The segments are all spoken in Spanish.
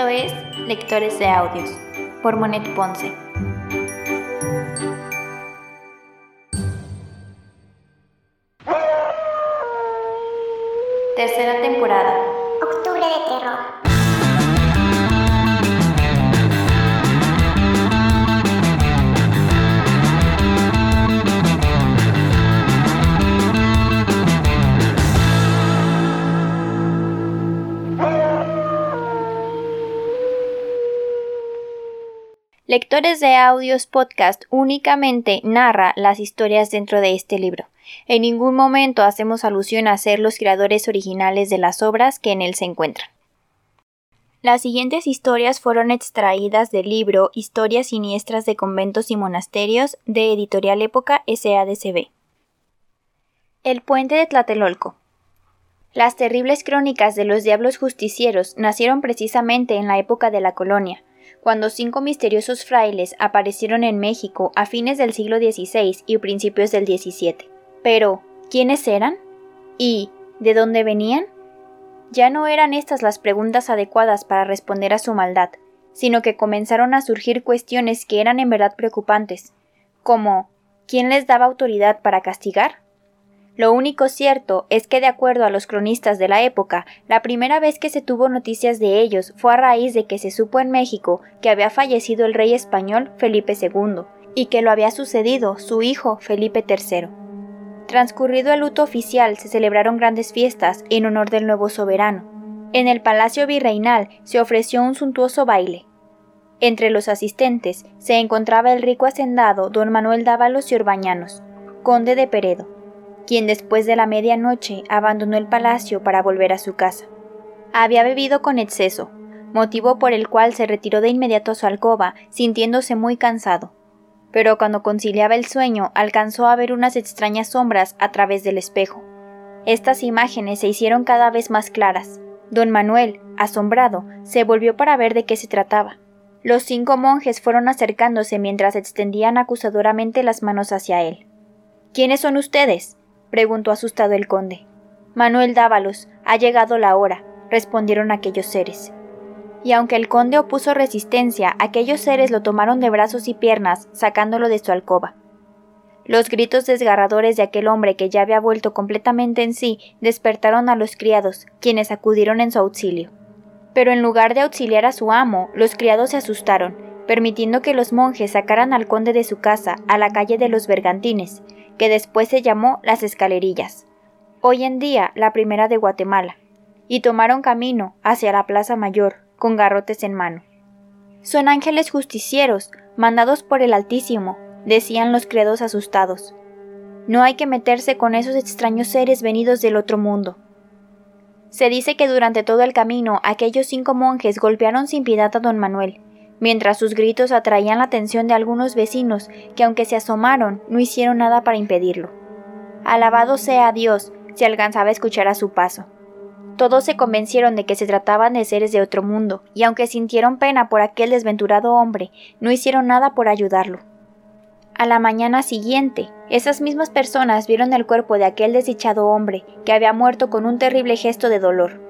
Esto es Lectores de Audios por Monet Ponce. Lectores de Audios Podcast únicamente narra las historias dentro de este libro. En ningún momento hacemos alusión a ser los creadores originales de las obras que en él se encuentran. Las siguientes historias fueron extraídas del libro Historias siniestras de conventos y monasterios de Editorial Época SADCB. El puente de Tlatelolco. Las terribles crónicas de los diablos justicieros nacieron precisamente en la época de la colonia, cuando cinco misteriosos frailes aparecieron en México a fines del siglo XVI y principios del XVII. Pero, ¿quiénes eran? ¿Y de dónde venían? Ya no eran estas las preguntas adecuadas para responder a su maldad, sino que comenzaron a surgir cuestiones que eran en verdad preocupantes, como ¿quién les daba autoridad para castigar? Lo único cierto es que, de acuerdo a los cronistas de la época, la primera vez que se tuvo noticias de ellos fue a raíz de que se supo en México que había fallecido el rey español Felipe II, y que lo había sucedido su hijo Felipe III. Transcurrido el luto oficial, se celebraron grandes fiestas en honor del nuevo soberano. En el Palacio Virreinal se ofreció un suntuoso baile. Entre los asistentes se encontraba el rico hacendado don Manuel Dávalos y Orbañanos, conde de Peredo, quien después de la medianoche abandonó el palacio para volver a su casa. Había bebido con exceso, motivo por el cual se retiró de inmediato a su alcoba, sintiéndose muy cansado. Pero cuando conciliaba el sueño, alcanzó a ver unas extrañas sombras a través del espejo. Estas imágenes se hicieron cada vez más claras. Don Manuel, asombrado, se volvió para ver de qué se trataba. Los cinco monjes fueron acercándose mientras extendían acusadoramente las manos hacia él. ¿Quiénes son ustedes? Preguntó asustado el conde. Manuel Dávalos, ha llegado la hora, respondieron aquellos seres. Y aunque el conde opuso resistencia, aquellos seres lo tomaron de brazos y piernas, sacándolo de su alcoba. Los gritos desgarradores de aquel hombre que ya había vuelto completamente en sí despertaron a los criados, quienes acudieron en su auxilio. Pero en lugar de auxiliar a su amo, los criados se asustaron, permitiendo que los monjes sacaran al conde de su casa a la calle de los Bergantines, que después se llamó Las Escalerillas, hoy en día la primera de Guatemala, y tomaron camino hacia la Plaza Mayor, con garrotes en mano. Son ángeles justicieros, mandados por el Altísimo, decían los credos asustados. No hay que meterse con esos extraños seres venidos del otro mundo. Se dice que durante todo el camino aquellos cinco monjes golpearon sin piedad a don Manuel, mientras sus gritos atraían la atención de algunos vecinos que aunque se asomaron no hicieron nada para impedirlo. Alabado sea Dios, se alcanzaba a escuchar a su paso. Todos se convencieron de que se trataban de seres de otro mundo, y aunque sintieron pena por aquel desventurado hombre, no hicieron nada por ayudarlo. A la mañana siguiente, esas mismas personas vieron el cuerpo de aquel desdichado hombre que había muerto con un terrible gesto de dolor.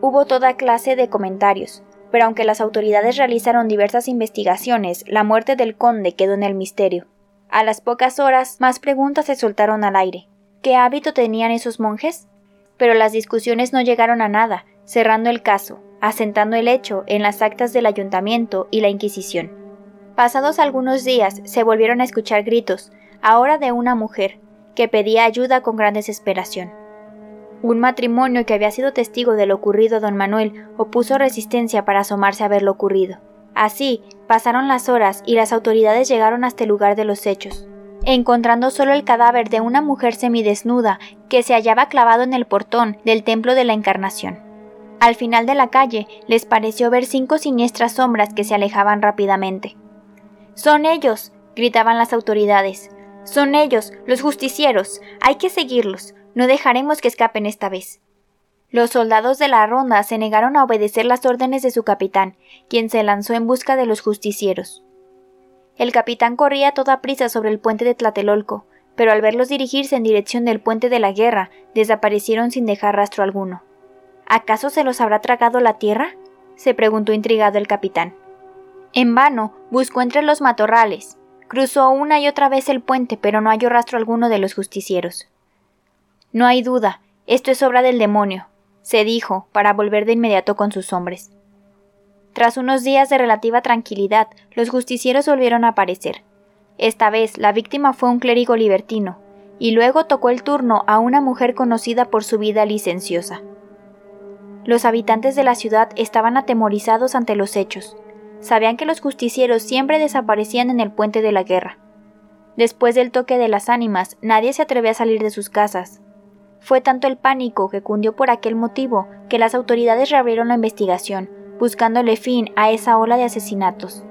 Hubo toda clase de comentarios, pero aunque las autoridades realizaron diversas investigaciones, la muerte del conde quedó en el misterio. A las pocas horas, más preguntas se soltaron al aire. ¿Qué hábito tenían esos monjes? Pero las discusiones no llegaron a nada, cerrando el caso, asentando el hecho en las actas del ayuntamiento y la Inquisición. Pasados algunos días se volvieron a escuchar gritos, ahora de una mujer, que pedía ayuda con gran desesperación. Un matrimonio que había sido testigo de lo ocurrido don Manuel opuso resistencia para asomarse a ver lo ocurrido. Así, pasaron las horas y las autoridades llegaron hasta el lugar de los hechos, encontrando solo el cadáver de una mujer semidesnuda que se hallaba clavado en el portón del templo de la Encarnación. Al final de la calle les pareció ver cinco siniestras sombras que se alejaban rápidamente. Son ellos, gritaban las autoridades. Son ellos, los justicieros. Hay que seguirlos. No dejaremos que escapen esta vez. Los soldados de la ronda se negaron a obedecer las órdenes de su capitán, quien se lanzó en busca de los justicieros. El capitán corría a toda prisa sobre el puente de Tlatelolco, pero al verlos dirigirse en dirección del puente de la guerra, desaparecieron sin dejar rastro alguno. ¿Acaso se los habrá tragado la tierra? se preguntó intrigado el capitán. En vano buscó entre los matorrales. Cruzó una y otra vez el puente, pero no halló rastro alguno de los justicieros. No hay duda, esto es obra del demonio, se dijo, para volver de inmediato con sus hombres. Tras unos días de relativa tranquilidad, los justicieros volvieron a aparecer. Esta vez la víctima fue un clérigo libertino, y luego tocó el turno a una mujer conocida por su vida licenciosa. Los habitantes de la ciudad estaban atemorizados ante los hechos. Sabían que los justicieros siempre desaparecían en el puente de la guerra. Después del toque de las ánimas, nadie se atrevía a salir de sus casas. Fue tanto el pánico que cundió por aquel motivo que las autoridades reabrieron la investigación, buscándole fin a esa ola de asesinatos.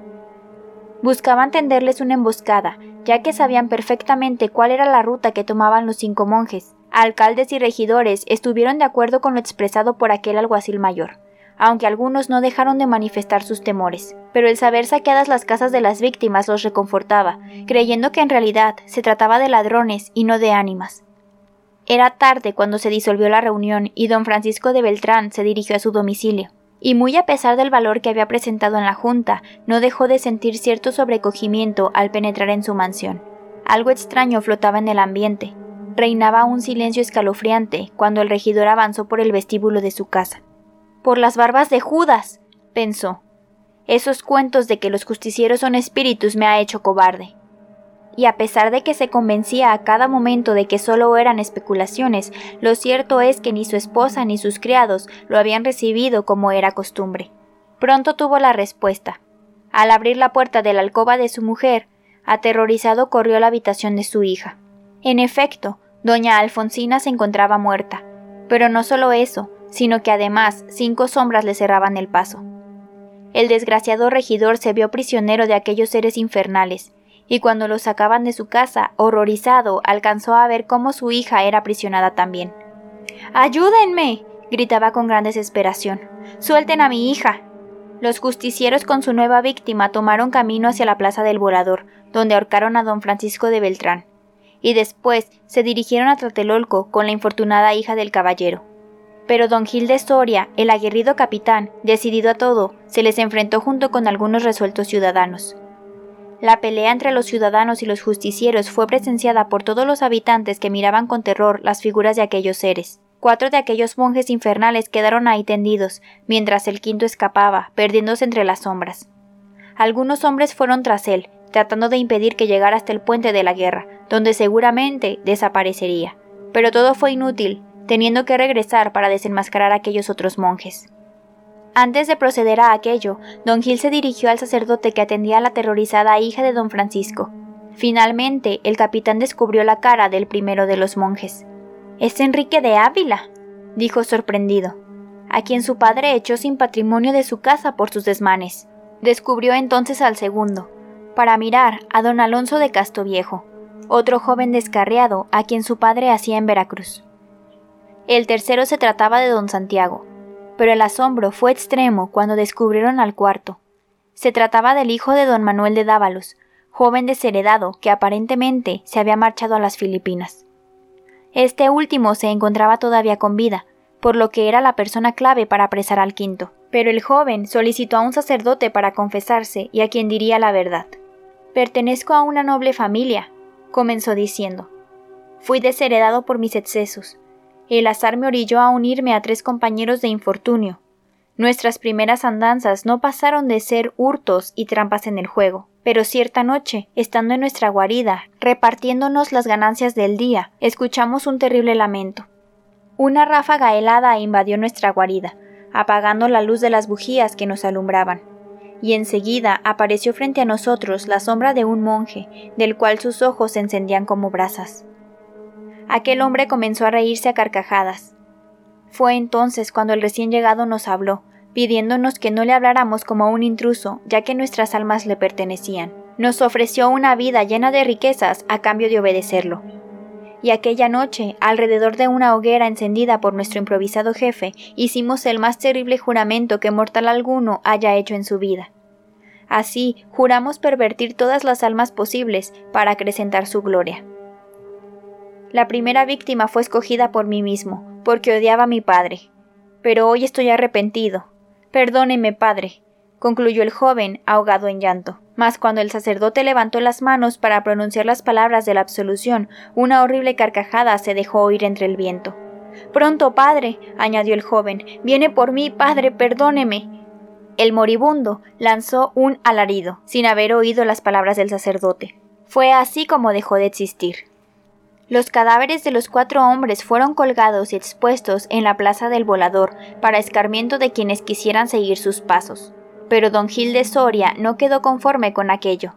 Buscaban tenderles una emboscada, ya que sabían perfectamente cuál era la ruta que tomaban los cinco monjes. Alcaldes y regidores estuvieron de acuerdo con lo expresado por aquel alguacil mayor, aunque algunos no dejaron de manifestar sus temores. Pero el saber saqueadas las casas de las víctimas los reconfortaba, creyendo que en realidad se trataba de ladrones y no de ánimas. Era tarde cuando se disolvió la reunión y don Francisco de Beltrán se dirigió a su domicilio y muy a pesar del valor que había presentado en la Junta, no dejó de sentir cierto sobrecogimiento al penetrar en su mansión. Algo extraño flotaba en el ambiente. Reinaba un silencio escalofriante cuando el regidor avanzó por el vestíbulo de su casa. Por las barbas de Judas, pensó. Esos cuentos de que los justicieros son espíritus me ha hecho cobarde y a pesar de que se convencía a cada momento de que solo eran especulaciones, lo cierto es que ni su esposa ni sus criados lo habían recibido como era costumbre. Pronto tuvo la respuesta. Al abrir la puerta de la alcoba de su mujer, aterrorizado corrió a la habitación de su hija. En efecto, doña Alfonsina se encontraba muerta. Pero no solo eso, sino que además cinco sombras le cerraban el paso. El desgraciado regidor se vio prisionero de aquellos seres infernales, y cuando lo sacaban de su casa, horrorizado, alcanzó a ver cómo su hija era aprisionada también. ¡Ayúdenme! gritaba con gran desesperación. ¡Suelten a mi hija! Los justicieros con su nueva víctima tomaron camino hacia la plaza del volador, donde ahorcaron a don Francisco de Beltrán, y después se dirigieron a Tlatelolco con la infortunada hija del caballero. Pero don Gil de Soria, el aguerrido capitán, decidido a todo, se les enfrentó junto con algunos resueltos ciudadanos. La pelea entre los ciudadanos y los justicieros fue presenciada por todos los habitantes que miraban con terror las figuras de aquellos seres. Cuatro de aquellos monjes infernales quedaron ahí tendidos, mientras el quinto escapaba, perdiéndose entre las sombras. Algunos hombres fueron tras él, tratando de impedir que llegara hasta el puente de la guerra, donde seguramente desaparecería. Pero todo fue inútil, teniendo que regresar para desenmascarar a aquellos otros monjes. Antes de proceder a aquello, don Gil se dirigió al sacerdote que atendía a la aterrorizada hija de don Francisco. Finalmente, el capitán descubrió la cara del primero de los monjes. Es Enrique de Ávila, dijo sorprendido, a quien su padre echó sin patrimonio de su casa por sus desmanes. Descubrió entonces al segundo, para mirar a don Alonso de Castoviejo, otro joven descarriado a quien su padre hacía en Veracruz. El tercero se trataba de don Santiago, pero el asombro fue extremo cuando descubrieron al cuarto. Se trataba del hijo de don Manuel de Dávalos, joven desheredado que aparentemente se había marchado a las Filipinas. Este último se encontraba todavía con vida, por lo que era la persona clave para apresar al quinto. Pero el joven solicitó a un sacerdote para confesarse y a quien diría la verdad. Pertenezco a una noble familia, comenzó diciendo. Fui desheredado por mis excesos, el azar me orilló a unirme a tres compañeros de infortunio. Nuestras primeras andanzas no pasaron de ser hurtos y trampas en el juego, pero cierta noche, estando en nuestra guarida, repartiéndonos las ganancias del día, escuchamos un terrible lamento. Una ráfaga helada invadió nuestra guarida, apagando la luz de las bujías que nos alumbraban, y enseguida apareció frente a nosotros la sombra de un monje, del cual sus ojos se encendían como brasas. Aquel hombre comenzó a reírse a carcajadas. Fue entonces cuando el recién llegado nos habló, pidiéndonos que no le habláramos como a un intruso, ya que nuestras almas le pertenecían. Nos ofreció una vida llena de riquezas a cambio de obedecerlo. Y aquella noche, alrededor de una hoguera encendida por nuestro improvisado jefe, hicimos el más terrible juramento que mortal alguno haya hecho en su vida. Así, juramos pervertir todas las almas posibles para acrecentar su gloria. La primera víctima fue escogida por mí mismo, porque odiaba a mi padre. Pero hoy estoy arrepentido. Perdóneme, padre, concluyó el joven, ahogado en llanto. Mas cuando el sacerdote levantó las manos para pronunciar las palabras de la absolución, una horrible carcajada se dejó oír entre el viento. Pronto, padre, añadió el joven, viene por mí, padre, perdóneme. El moribundo lanzó un alarido, sin haber oído las palabras del sacerdote. Fue así como dejó de existir. Los cadáveres de los cuatro hombres fueron colgados y expuestos en la plaza del volador para escarmiento de quienes quisieran seguir sus pasos. Pero don Gil de Soria no quedó conforme con aquello.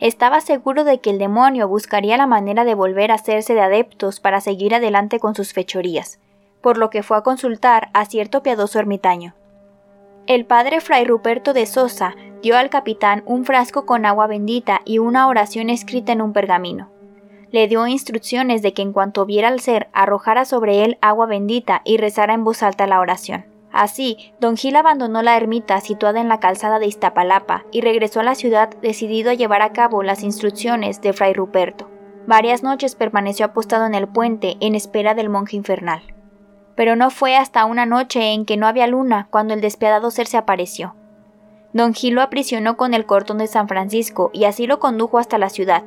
Estaba seguro de que el demonio buscaría la manera de volver a hacerse de adeptos para seguir adelante con sus fechorías, por lo que fue a consultar a cierto piadoso ermitaño. El padre Fray Ruperto de Sosa dio al capitán un frasco con agua bendita y una oración escrita en un pergamino. Le dio instrucciones de que en cuanto viera al ser arrojara sobre él agua bendita y rezara en voz alta la oración. Así, don Gil abandonó la ermita situada en la calzada de Iztapalapa y regresó a la ciudad decidido a llevar a cabo las instrucciones de Fray Ruperto. Varias noches permaneció apostado en el puente en espera del monje infernal. Pero no fue hasta una noche en que no había luna cuando el despiadado ser se apareció. Don Gil lo aprisionó con el cortón de San Francisco y así lo condujo hasta la ciudad.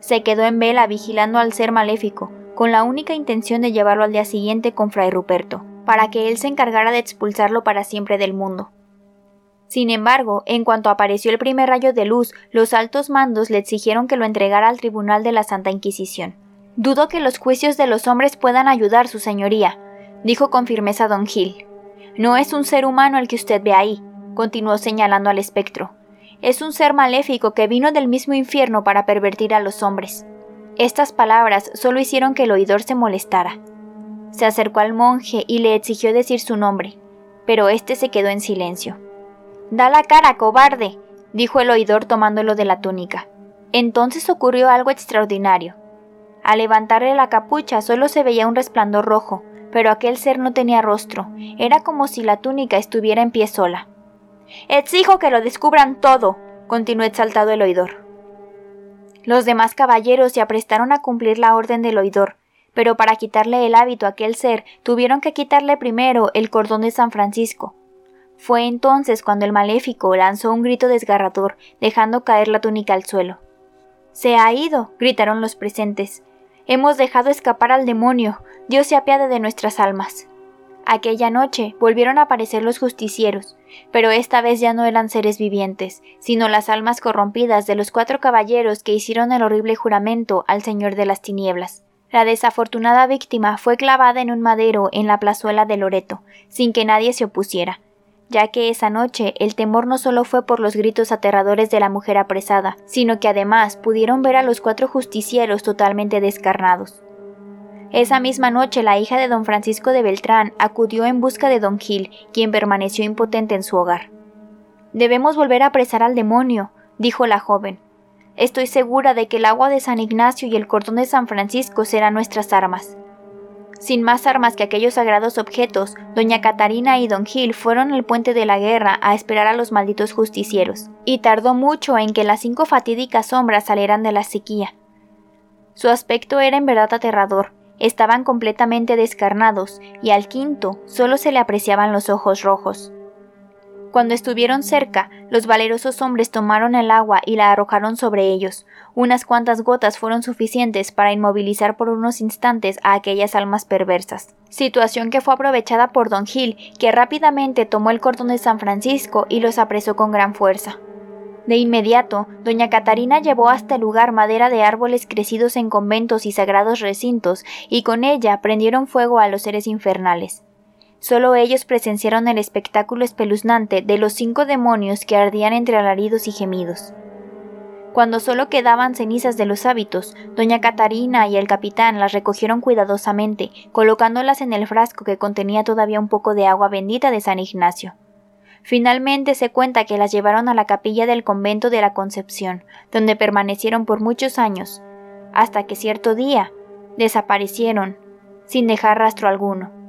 Se quedó en vela vigilando al ser maléfico, con la única intención de llevarlo al día siguiente con Fray Ruperto para que él se encargara de expulsarlo para siempre del mundo. Sin embargo, en cuanto apareció el primer rayo de luz, los altos mandos le exigieron que lo entregara al tribunal de la Santa Inquisición. Dudo que los juicios de los hombres puedan ayudar, su señoría, dijo con firmeza don Gil. No es un ser humano el que usted ve ahí, continuó señalando al espectro. Es un ser maléfico que vino del mismo infierno para pervertir a los hombres. Estas palabras solo hicieron que el oidor se molestara. Se acercó al monje y le exigió decir su nombre, pero éste se quedó en silencio. Da la cara, cobarde, dijo el oidor tomándolo de la túnica. Entonces ocurrió algo extraordinario. Al levantarle la capucha solo se veía un resplandor rojo, pero aquel ser no tenía rostro, era como si la túnica estuviera en pie sola. Exijo que lo descubran todo, continuó exaltado el oidor. Los demás caballeros se aprestaron a cumplir la orden del oidor, pero para quitarle el hábito a aquel ser tuvieron que quitarle primero el cordón de San Francisco. Fue entonces cuando el maléfico lanzó un grito desgarrador, dejando caer la túnica al suelo. Se ha ido, gritaron los presentes. Hemos dejado escapar al demonio. Dios se apiade de nuestras almas. Aquella noche volvieron a aparecer los justicieros, pero esta vez ya no eran seres vivientes, sino las almas corrompidas de los cuatro caballeros que hicieron el horrible juramento al Señor de las Tinieblas. La desafortunada víctima fue clavada en un madero en la plazuela de Loreto, sin que nadie se opusiera, ya que esa noche el temor no solo fue por los gritos aterradores de la mujer apresada, sino que además pudieron ver a los cuatro justicieros totalmente descarnados. Esa misma noche la hija de don Francisco de Beltrán acudió en busca de don Gil, quien permaneció impotente en su hogar. Debemos volver a apresar al demonio, dijo la joven. Estoy segura de que el agua de San Ignacio y el cordón de San Francisco serán nuestras armas. Sin más armas que aquellos sagrados objetos, doña Catarina y don Gil fueron al puente de la guerra a esperar a los malditos justicieros, y tardó mucho en que las cinco fatídicas sombras salieran de la sequía. Su aspecto era en verdad aterrador, estaban completamente descarnados, y al quinto solo se le apreciaban los ojos rojos. Cuando estuvieron cerca, los valerosos hombres tomaron el agua y la arrojaron sobre ellos. Unas cuantas gotas fueron suficientes para inmovilizar por unos instantes a aquellas almas perversas. Situación que fue aprovechada por don Gil, que rápidamente tomó el cordón de San Francisco y los apresó con gran fuerza. De inmediato, doña Catarina llevó hasta el lugar madera de árboles crecidos en conventos y sagrados recintos, y con ella prendieron fuego a los seres infernales. Solo ellos presenciaron el espectáculo espeluznante de los cinco demonios que ardían entre alaridos y gemidos. Cuando solo quedaban cenizas de los hábitos, doña Catarina y el capitán las recogieron cuidadosamente, colocándolas en el frasco que contenía todavía un poco de agua bendita de San Ignacio. Finalmente se cuenta que las llevaron a la capilla del convento de la Concepción, donde permanecieron por muchos años, hasta que cierto día desaparecieron, sin dejar rastro alguno.